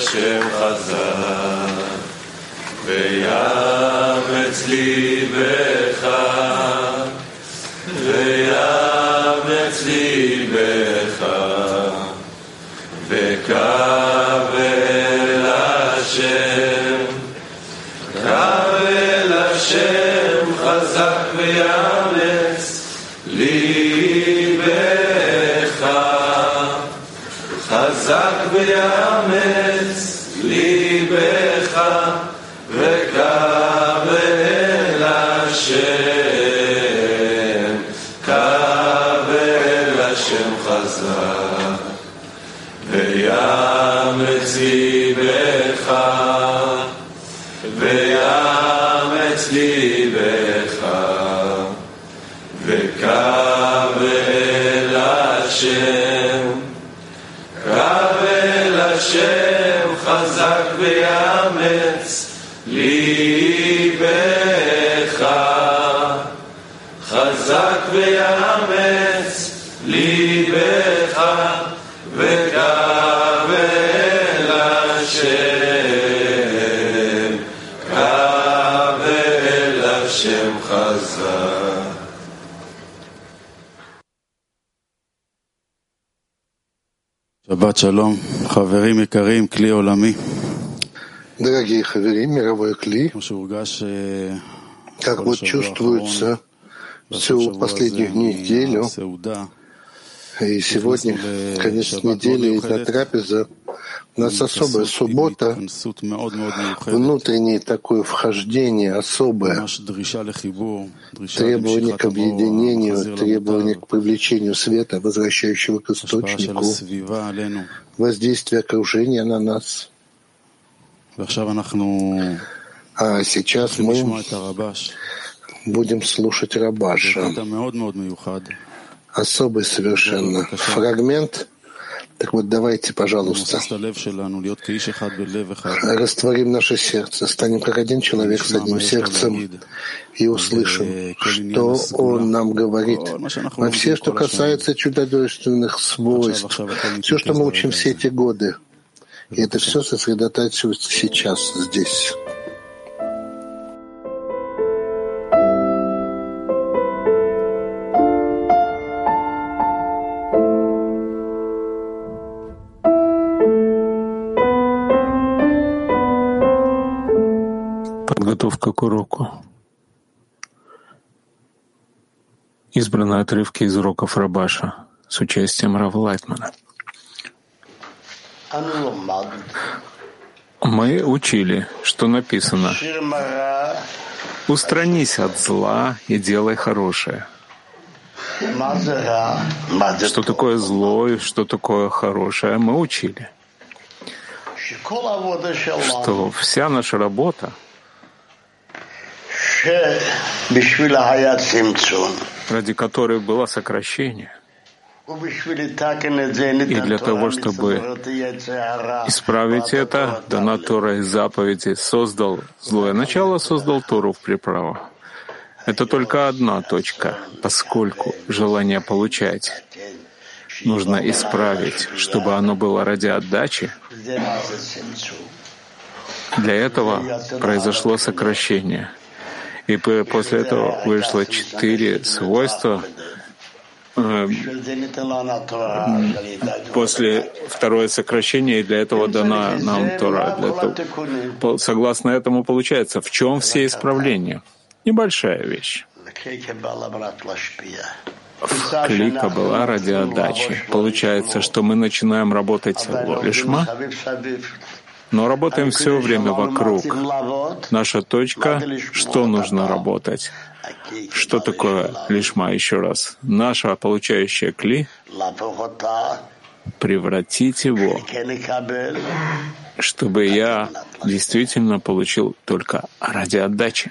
Hashem Chazak. חזק ויאמץ ויאמץ ליבך, וקו אל השם, קו אל השם חזק. שבת שלום, חברים יקרים, כלי עולמי. Дорогие хаверим, мировой кли, כמו שהורגש אה, как כל вот השבוע чувствуется האחרון, всю последнюю неделю. И сегодня, конец недели, и на трапеза у нас особая суббота, внутреннее такое вхождение особое, требование к объединению, требование к привлечению света, возвращающего к источнику, воздействие окружения на нас. А сейчас мы будем слушать Рабаша. Особый совершенно фрагмент. Так вот, давайте, пожалуйста, растворим наше сердце, станем как один человек с одним сердцем и услышим, что он нам говорит. Во все, что касается чудодейственных свойств, все, что мы учим все эти годы, и это все сосредотачивается сейчас, здесь. подготовка к уроку. Избраны отрывки из уроков Рабаша с участием Рав Лайтмана. Мы учили, что написано «Устранись от зла и делай хорошее». Что такое зло и что такое хорошее, мы учили. Что вся наша работа — ради которой было сокращение. И для того, чтобы исправить это, дана Тора из заповеди создал злое начало, создал Тору в приправу. Это только одна точка, поскольку желание получать нужно исправить, чтобы оно было ради отдачи. Для этого произошло сокращение — и после этого вышло четыре свойства. Э, после второе сокращение, и для этого дана нам Тора. Для того. Согласно этому получается, в чем все исправления? Небольшая вещь в клика была ради отдачи. Получается, что мы начинаем работать лолишма, но работаем все время вокруг. Наша точка — что нужно работать. Что такое лишма еще раз? Наша получающая кли превратить его, чтобы я действительно получил только ради отдачи.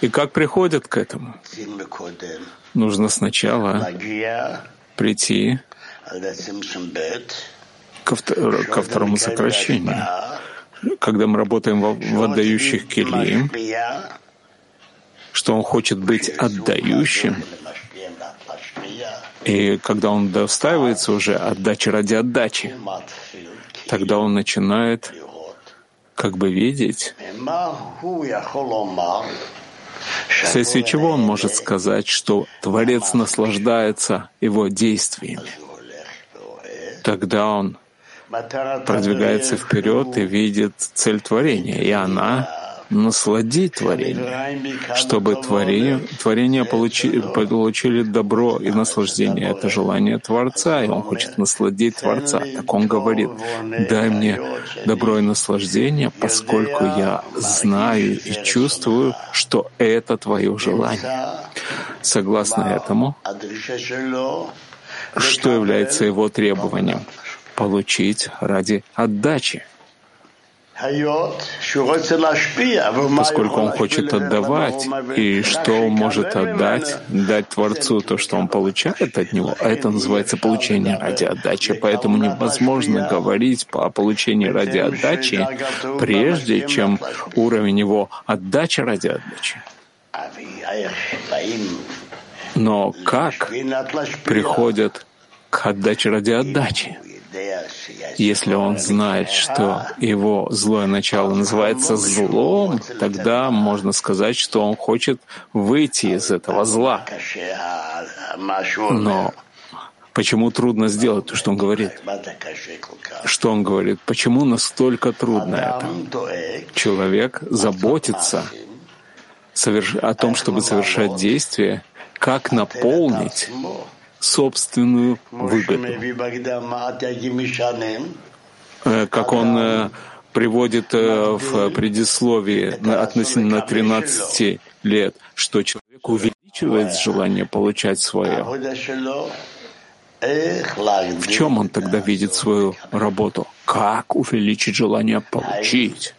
И как приходят к этому? Нужно сначала прийти ко, ко второму сокращению. Когда мы работаем в, в отдающих келье, что он хочет быть отдающим, и когда он достаивается уже отдачи ради отдачи, тогда он начинает как бы видеть, вследствие чего он может сказать, что Творец наслаждается его действиями. Тогда он продвигается вперед и видит цель творения, и она насладить творение, чтобы творение, творение получи, получили добро и наслаждение. Это желание Творца, и он хочет насладить Творца. Так он говорит, дай мне добро и наслаждение, поскольку я знаю и чувствую, что это твое желание. Согласно этому, что является его требованием? Получить ради отдачи. Поскольку он хочет отдавать, и что он может отдать, дать Творцу то, что он получает от него, а это называется получение ради отдачи. Поэтому невозможно говорить о получении ради отдачи, прежде чем уровень его отдачи ради отдачи. Но как приходят к отдаче ради отдачи? Если он знает, что его злое начало называется злом, тогда можно сказать, что он хочет выйти из этого зла. Но почему трудно сделать то, что он говорит? Что он говорит? Почему настолько трудно это? Человек заботится о том, чтобы совершать действия, как наполнить собственную выгоду. Э, как он э, приводит э, в предисловии относительно 13 лет, что человек увеличивает желание получать свое. В чем он тогда видит свою работу? Как увеличить желание получить?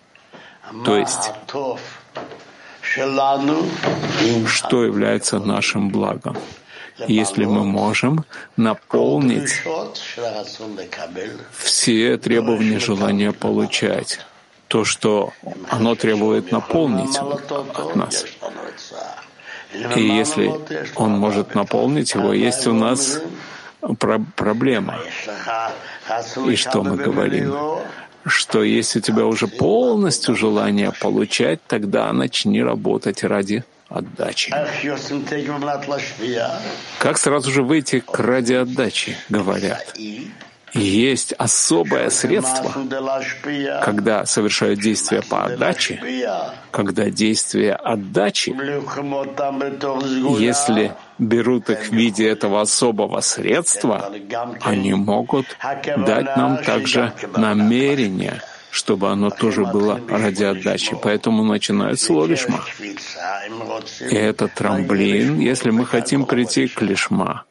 То есть, что является нашим благом? Если мы можем наполнить все требования желания получать, то, что оно требует наполнить от нас. И если он может наполнить его, есть у нас про проблема. И что мы говорим? Что если у тебя уже полностью желание получать, тогда начни работать ради отдачи. Как сразу же выйти к ради отдачи, говорят. Есть особое средство, когда совершают действия по отдаче, когда действия отдачи, если берут их в виде этого особого средства, они могут дать нам также намерение — чтобы оно тоже было ради отдачи. Поэтому начинают с лишма. И это трамблин, если мы хотим прийти к лишма.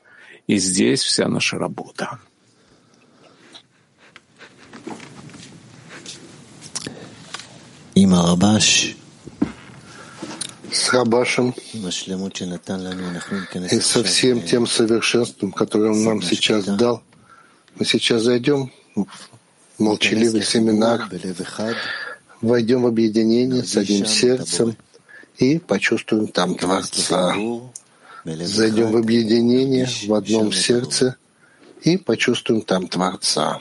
И здесь вся наша работа. с Рабашем и со всем тем совершенством, которое он нам сейчас дал, мы сейчас зайдем молчаливый семинар, войдем в объединение с одним сердцем и почувствуем там Творца. Зайдем в объединение в одном сердце и почувствуем там Творца.